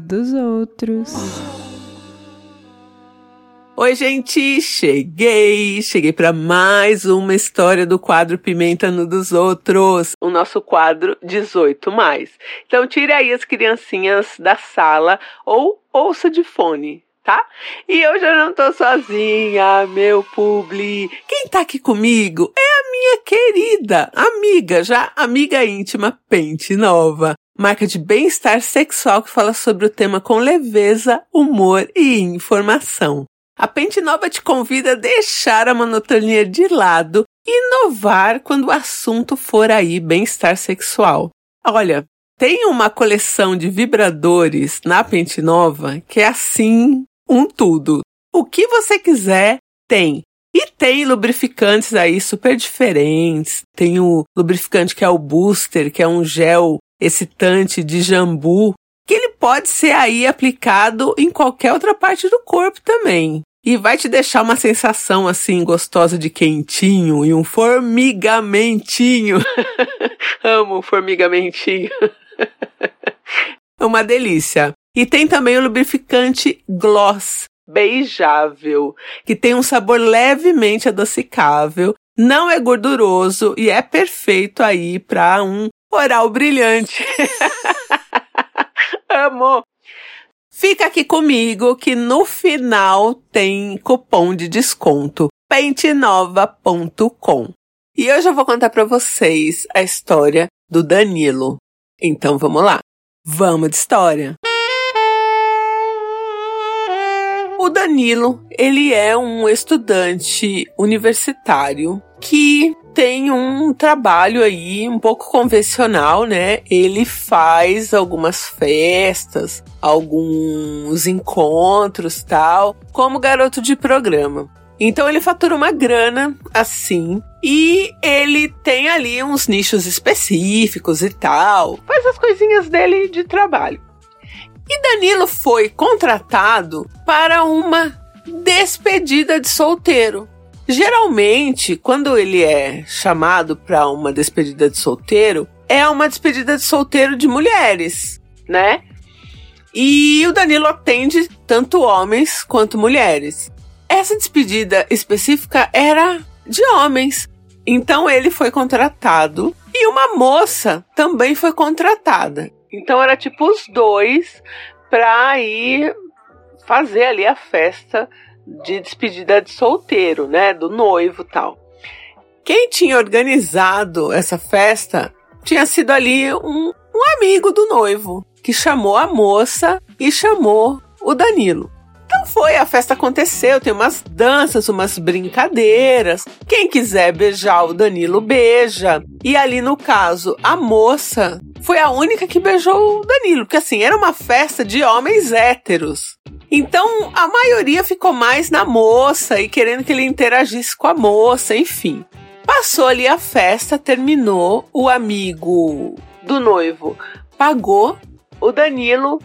dos outros. Oi, gente, cheguei! Cheguei para mais uma história do quadro Pimenta no dos Outros, o nosso quadro 18 mais. Então tire aí as criancinhas da sala ou ouça de fone, tá? E eu já não tô sozinha, meu publi. Quem tá aqui comigo é a minha querida amiga, já amiga íntima Pente Nova marca de bem-estar sexual que fala sobre o tema com leveza, humor e informação. A Pente Nova te convida a deixar a monotonia de lado e inovar quando o assunto for aí bem-estar sexual. Olha, tem uma coleção de vibradores na Pente Nova que é assim, um tudo. O que você quiser, tem. E tem lubrificantes aí super diferentes. Tem o lubrificante que é o Booster, que é um gel excitante de jambu, que ele pode ser aí aplicado em qualquer outra parte do corpo também. E vai te deixar uma sensação assim gostosa de quentinho e um formigamentinho. Amo formigamentinho. é uma delícia. E tem também o lubrificante Gloss beijável, que tem um sabor levemente adocicável, não é gorduroso e é perfeito aí para um oral brilhante. Amo. Fica aqui comigo que no final tem cupom de desconto pentenova.com. E hoje eu vou contar para vocês a história do Danilo. Então vamos lá. Vamos de história. O Danilo, ele é um estudante universitário que tem um trabalho aí um pouco convencional, né? Ele faz algumas festas, alguns encontros, tal, como garoto de programa. Então ele fatura uma grana assim e ele tem ali uns nichos específicos e tal, faz as coisinhas dele de trabalho. E Danilo foi contratado para uma despedida de solteiro. Geralmente, quando ele é chamado para uma despedida de solteiro, é uma despedida de solteiro de mulheres, né? E o Danilo atende tanto homens quanto mulheres. Essa despedida específica era de homens. Então ele foi contratado e uma moça também foi contratada. Então era tipo os dois para ir fazer ali a festa de despedida de solteiro, né? Do noivo tal. Quem tinha organizado essa festa tinha sido ali um, um amigo do noivo, que chamou a moça e chamou o Danilo. Então foi, a festa aconteceu, tem umas danças, umas brincadeiras. Quem quiser beijar o Danilo, beija. E ali no caso, a moça foi a única que beijou o Danilo, porque assim, era uma festa de homens héteros. Então a maioria ficou mais na moça e querendo que ele interagisse com a moça, enfim. Passou ali a festa, terminou, o amigo do noivo pagou o Danilo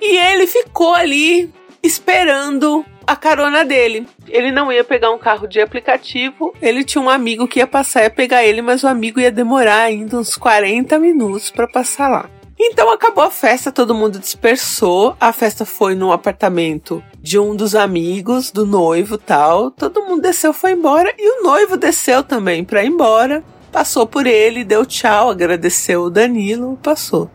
e ele ficou ali esperando a carona dele. Ele não ia pegar um carro de aplicativo, ele tinha um amigo que ia passar e ia pegar ele, mas o amigo ia demorar ainda uns 40 minutos para passar lá. Então acabou a festa, todo mundo dispersou. A festa foi no apartamento de um dos amigos do noivo, tal. Todo mundo desceu, foi embora e o noivo desceu também para ir embora. Passou por ele, deu tchau, agradeceu o Danilo, passou.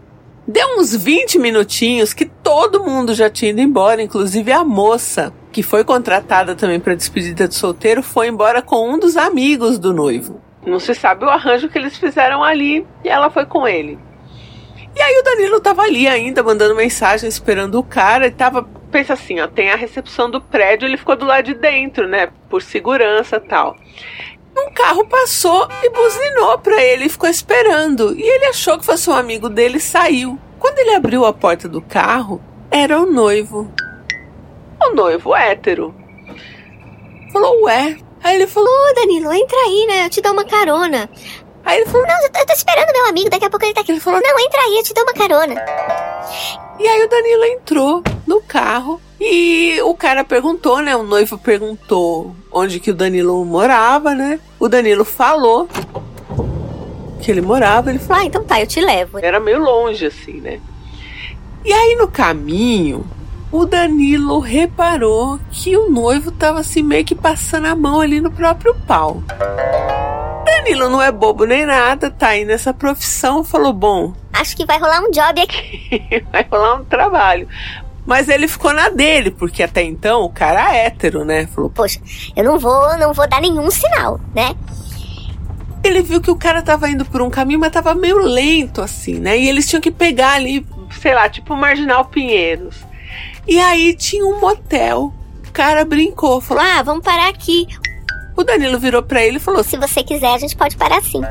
Deu uns 20 minutinhos que todo mundo já tinha ido embora, inclusive a moça, que foi contratada também para despedida de solteiro, foi embora com um dos amigos do noivo. Não se sabe o arranjo que eles fizeram ali e ela foi com ele. E aí o Danilo tava ali ainda, mandando mensagem, esperando o cara, e tava. Pensa assim, ó, tem a recepção do prédio, ele ficou do lado de dentro, né? Por segurança tal. Um carro passou e buzinou pra ele e ficou esperando. E ele achou que fosse um amigo dele e saiu. Quando ele abriu a porta do carro, era o noivo. O noivo hétero. Falou, ué. Aí ele falou: Ô Danilo, entra aí, né? Eu te dou uma carona. Aí ele falou: Não, eu tô esperando meu amigo, daqui a pouco ele tá aqui. Ele falou: Não, entra aí, eu te dou uma carona. E aí o Danilo entrou no carro e o cara perguntou, né? O noivo perguntou onde que o Danilo morava, né? O Danilo falou que ele morava. Ele falou: Ah, então tá, eu te levo. Era meio longe, assim, né? E aí no caminho, o Danilo reparou que o noivo tava assim meio que passando a mão ali no próprio pau. Danilo não é bobo nem nada, tá aí nessa profissão, falou: bom, Acho que vai rolar um job aqui. vai rolar um trabalho. Mas ele ficou na dele, porque até então o cara é hétero, né? Falou, Poxa, eu não vou, não vou dar nenhum sinal, né? ele viu que o cara tava indo por um caminho, mas tava meio lento, assim, né? E eles tinham que pegar ali, sei lá, tipo Marginal Pinheiros. E aí tinha um motel. O cara brincou, falou: Ah, vamos parar aqui. o Danilo virou pra ele e falou: Se você quiser, a gente pode parar sim.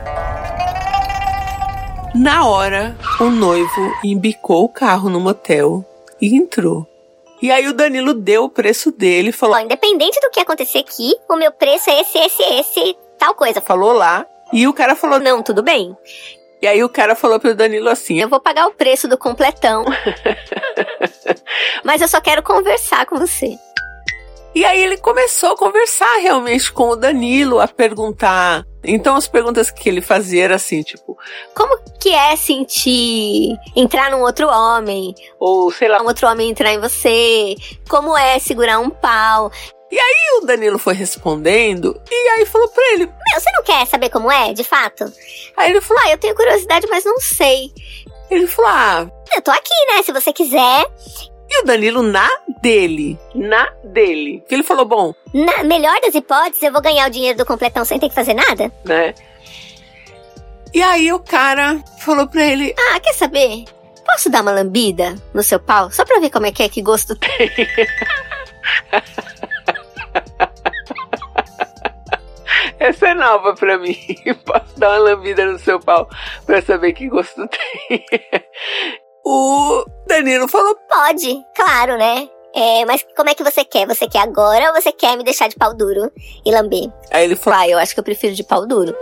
Na hora, o noivo embicou o carro no motel e entrou. E aí o Danilo deu o preço dele, Ó, falou, independente do que acontecer aqui, o meu preço é esse, esse, esse, tal coisa. falou lá. E o cara falou, Não, tudo bem. E aí o cara falou pro Danilo assim: Eu vou pagar o preço do completão. Mas eu só quero conversar com você. E aí ele começou a conversar realmente com o Danilo, a perguntar. Então as perguntas que ele fazia era assim, tipo, Como que é sentir entrar num outro homem? ou sei lá, Um outro homem entrar em você? Como é segurar um pau? E o Danilo foi respondendo e aí falou pra ele. Meu, você não quer saber como é, de fato? Aí ele falou, Ah, eu tenho curiosidade, mas não sei. ele falou, ah. Eu tô aqui, né? Se você quiser. E o Danilo na dele, na dele. Que ele falou, bom, Na melhor das hipóteses, eu vou ganhar o dinheiro do completão sem ter que fazer nada. né? E aí o cara falou pra ele, Ah, quer saber? Posso dar uma lambida no seu pau? Só pra ver como é que é, que gosto tem. essa é nova pra mim. Posso dar uma lambida no seu pau pra saber que gosto tem. o Danilo falou, Pode, claro, né? É, mas como é que você quer? Você quer agora ou você quer me deixar de pau duro e lamber? aí ele falou, Ah, eu acho que eu prefiro de pau duro.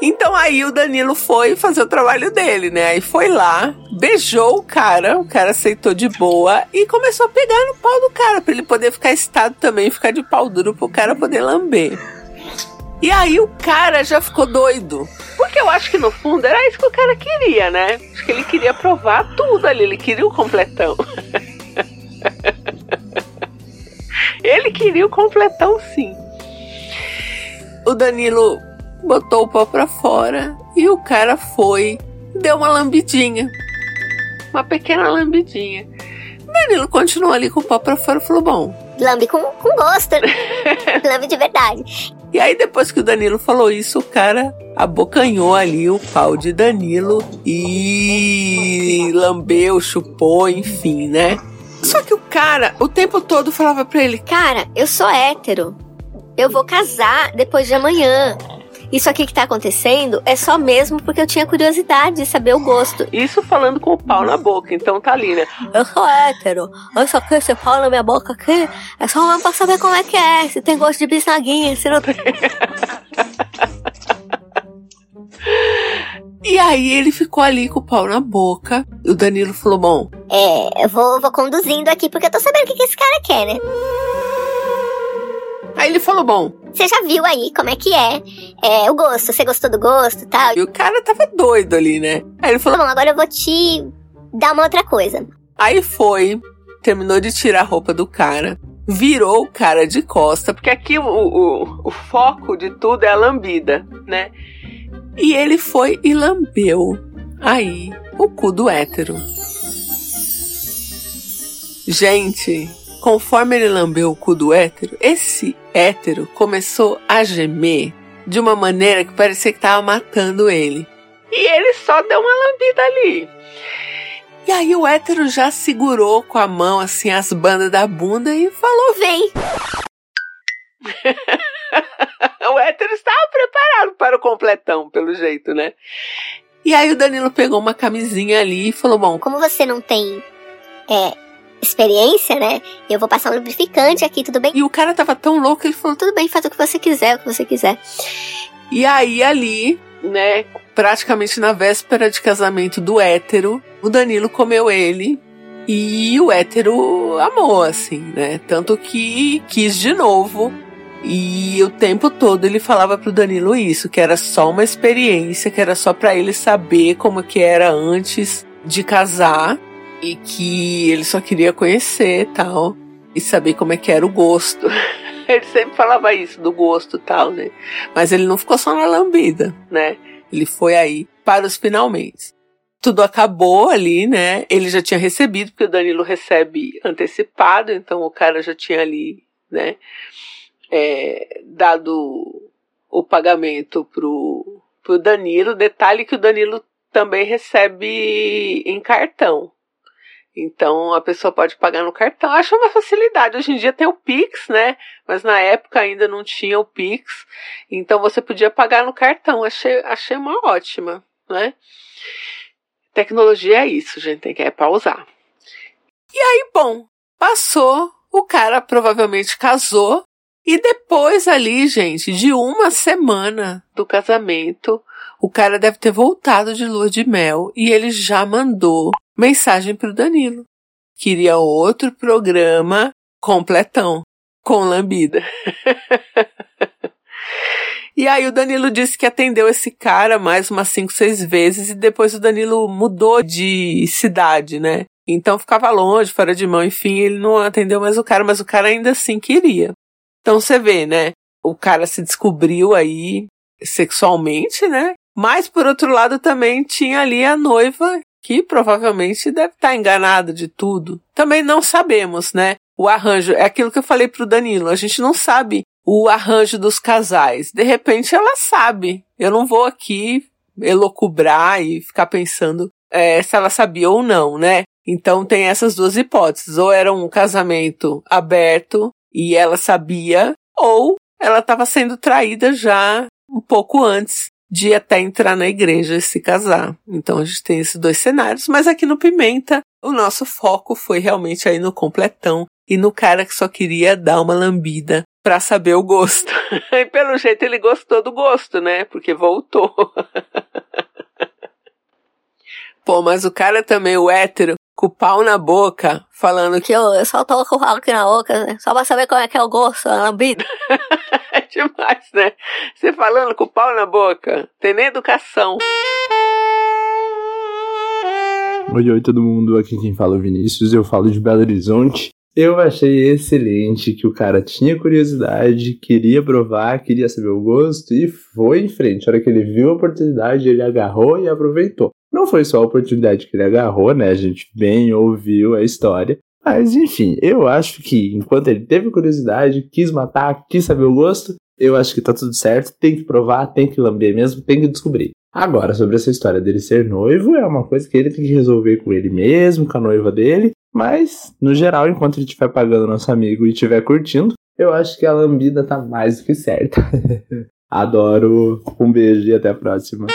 Então aí o Danilo foi fazer o trabalho dele, né? Aí foi lá, beijou o cara, o cara aceitou de boa e começou a pegar no pau do cara pra ele poder ficar estado também, ficar de pau duro pro cara poder lamber. E aí o cara já ficou doido. Porque eu acho que no fundo era isso que o cara queria, né? Acho que ele queria provar tudo ali, ele queria o completão. ele queria o completão sim. O Danilo botou o pau pra fora e o cara foi, deu uma lambidinha. Uma pequena lambidinha. Danilo continuou ali com o pau pra fora e falou: Bom. Lambe com, com gosto. Lambe de verdade. E aí, depois que o Danilo falou isso, o cara abocanhou ali o pau de Danilo e lambeu, chupou, enfim, né? Só que o cara, o tempo todo, falava pra ele: Cara, eu sou hétero. Eu vou casar depois de amanhã. Isso aqui que tá acontecendo é só mesmo porque eu tinha curiosidade de saber o gosto. Isso falando com o pau na boca, então tá ali, né? Eu sou hétero. Isso aqui, esse pau na minha boca aqui, é só mesmo pra saber como é que é. Se tem gosto de bisnaguinha, se não tem. E aí ele ficou ali com o pau na boca. E o Danilo falou: Bom, É, eu vou, vou conduzindo aqui porque eu tô sabendo o que, que esse cara quer, né? Aí ele falou: Bom, Você já viu aí como é que é, é o gosto. Você gostou do gosto e tal. e o cara tava doido ali, né? Aí ele Tá falou: bom, agora eu vou te dar uma outra coisa. Aí foi, terminou de tirar a roupa do cara, virou o cara de costa, porque aqui o, o, o foco de tudo é a lambida, né? E ele foi e lambeu aí o cu do hétero. Gente, conforme ele lambeu o cu do hétero, esse hétero começou a gemer de uma maneira que parecia que tava matando ele. E ele só deu uma lambida ali. E aí o hétero já segurou com a mão assim as bandas da bunda e falou: Vem. o hétero estava preparado para o completão, pelo jeito, né? E aí o Danilo pegou uma camisinha ali e falou: Bom, Como você não tem é, experiência, né? Eu vou passar um lubrificante aqui, tudo bem? e o cara tava tão louco ele falou: Tudo bem, faz o que você quiser, o que você quiser. E aí ali, né, praticamente na véspera de casamento do hétero, o Danilo comeu ele e o hétero amou, assim, né? Tanto que quis de novo. E o tempo todo ele falava pro Danilo isso, que era só uma experiência, que era só pra ele saber como que era antes de casar e que ele só queria conhecer tal e saber como é que era o gosto. ele sempre falava isso do gosto tal, né? Mas ele não ficou só na lambida, né? Ele foi aí para os finalmente. Tudo acabou ali, né? Ele já tinha recebido, porque o Danilo recebe antecipado, então o cara já tinha ali, né? É, dado o pagamento pro, pro Danilo. Detalhe que o Danilo também recebe em cartão. Então a pessoa pode pagar no cartão. Acho uma facilidade. Hoje em dia tem o Pix, né? Mas na época ainda não tinha o Pix. Então você podia pagar no cartão. Achei, achei uma ótima, né? Tecnologia é isso, gente. Tem que é pausar. E aí, bom, passou. O cara provavelmente casou. E depois ali, gente, de uma semana do casamento, o cara deve ter voltado de lua de mel e ele já mandou mensagem para o Danilo. Queria outro programa completão, com lambida. e aí o Danilo disse que atendeu esse cara mais umas cinco, seis vezes e depois o Danilo mudou de cidade, né? Então ficava longe, fora de mão, enfim, ele não atendeu mais o cara, mas o cara ainda assim queria. Então você vê, né? O cara se descobriu aí sexualmente, né? Mas por outro lado também tinha ali a noiva que provavelmente deve estar enganada de tudo. Também não sabemos, né? O arranjo é aquilo que eu falei pro Danilo, a gente não sabe o arranjo dos casais. De repente ela sabe. Eu não vou aqui elocubrar e ficar pensando é, se ela sabia ou não, né? Então tem essas duas hipóteses. Ou era um casamento aberto e ela sabia, ou ela estava sendo traída já um pouco antes de até entrar na igreja e se casar. Então a gente tem esses dois cenários, mas aqui no Pimenta o nosso foco foi realmente aí no completão e no cara que só queria dar uma lambida para saber o gosto. e pelo jeito ele gostou do gosto, né? Porque voltou. Pô, mas o cara também, o hétero, com o pau na boca, falando que eu, eu só tô com o pau aqui na boca, né? Só pra saber como é que é o gosto, a lambida. demais, né? Você falando com o pau na boca, tem nem educação. Oi, oi todo mundo, aqui quem fala é o Vinícius, eu falo de Belo Horizonte. Eu achei excelente que o cara tinha curiosidade, queria provar, queria saber o gosto e foi em frente. A hora que ele viu a oportunidade, ele agarrou e aproveitou. Não foi só a oportunidade que ele agarrou, né? A gente bem ouviu a história. Mas enfim, eu acho que enquanto ele teve curiosidade, quis matar, quis saber o gosto, eu acho que tá tudo certo. Tem que provar, tem que lamber mesmo, tem que descobrir. Agora, sobre essa história dele ser noivo, é uma coisa que ele tem que resolver com ele mesmo, com a noiva dele. Mas, no geral, enquanto ele estiver pagando nosso amigo e estiver curtindo, eu acho que a lambida tá mais do que certa. Adoro. Um beijo e até a próxima.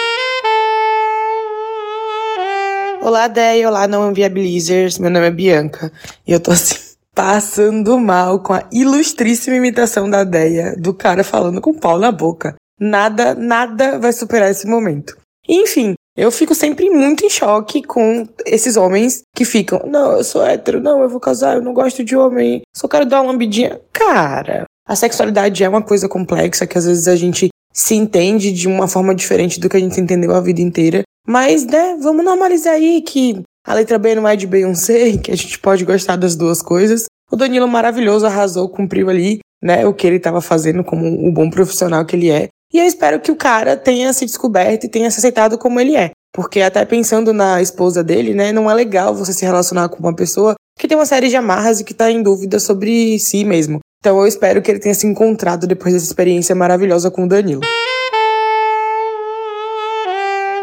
Olá, Déia. Olá, não inviabilizers. Meu nome é Bianca. E eu tô assim, passando mal com a ilustríssima imitação da Déia, do cara falando com o pau na boca. Nada, nada vai superar esse momento. Enfim, eu fico sempre muito em choque com esses homens que ficam, não, eu sou hétero, não, eu vou casar, eu não gosto de homem, só quero dar uma lambidinha. Cara, a sexualidade é uma coisa complexa que às vezes a gente se entende de uma forma diferente do que a gente entendeu a vida inteira. Mas, né, vamos normalizar aí que a letra B não é de Beyoncé, que a gente pode gostar das duas coisas. O Danilo maravilhoso arrasou, cumpriu ali, né, o que ele estava fazendo como o bom profissional que ele é. E eu espero que o cara tenha se descoberto e tenha se aceitado como ele é. Porque até pensando na esposa dele, né, não é legal você se relacionar com uma pessoa que tem uma série de amarras e que tá em dúvida sobre si mesmo. Então eu espero que ele tenha se encontrado depois dessa experiência maravilhosa com o Danilo.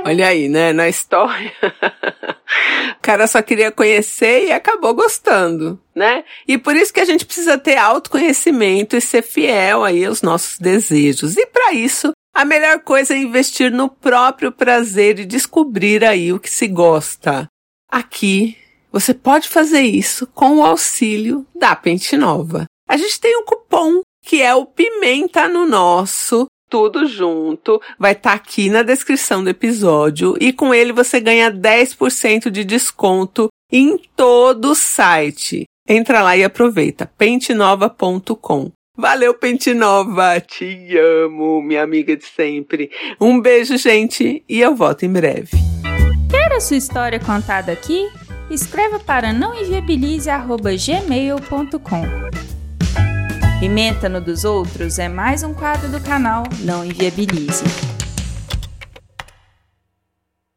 Olha aí, né? Na história. o cara só queria conhecer e acabou gostando, né? E por isso que a gente precisa ter autoconhecimento e ser fiel aí aos nossos desejos. E para isso, a melhor coisa é investir no próprio prazer e descobrir aí o que se gosta. Aqui, você pode fazer isso com o auxílio da Pente Nova. A gente tem um cupom que é o Pimenta no Nosso, tudo junto, vai estar tá aqui na descrição do episódio e com ele você ganha 10% de desconto em todo o site. Entra lá e aproveita, pentenova.com. Valeu, Pente Nova! Te amo, minha amiga de sempre. Um beijo, gente, e eu volto em breve. Quero a sua história contada aqui? Escreva para nãoenviabilize.gmail.com Pimenta no dos outros é mais um quadro do canal Não Enviabilize.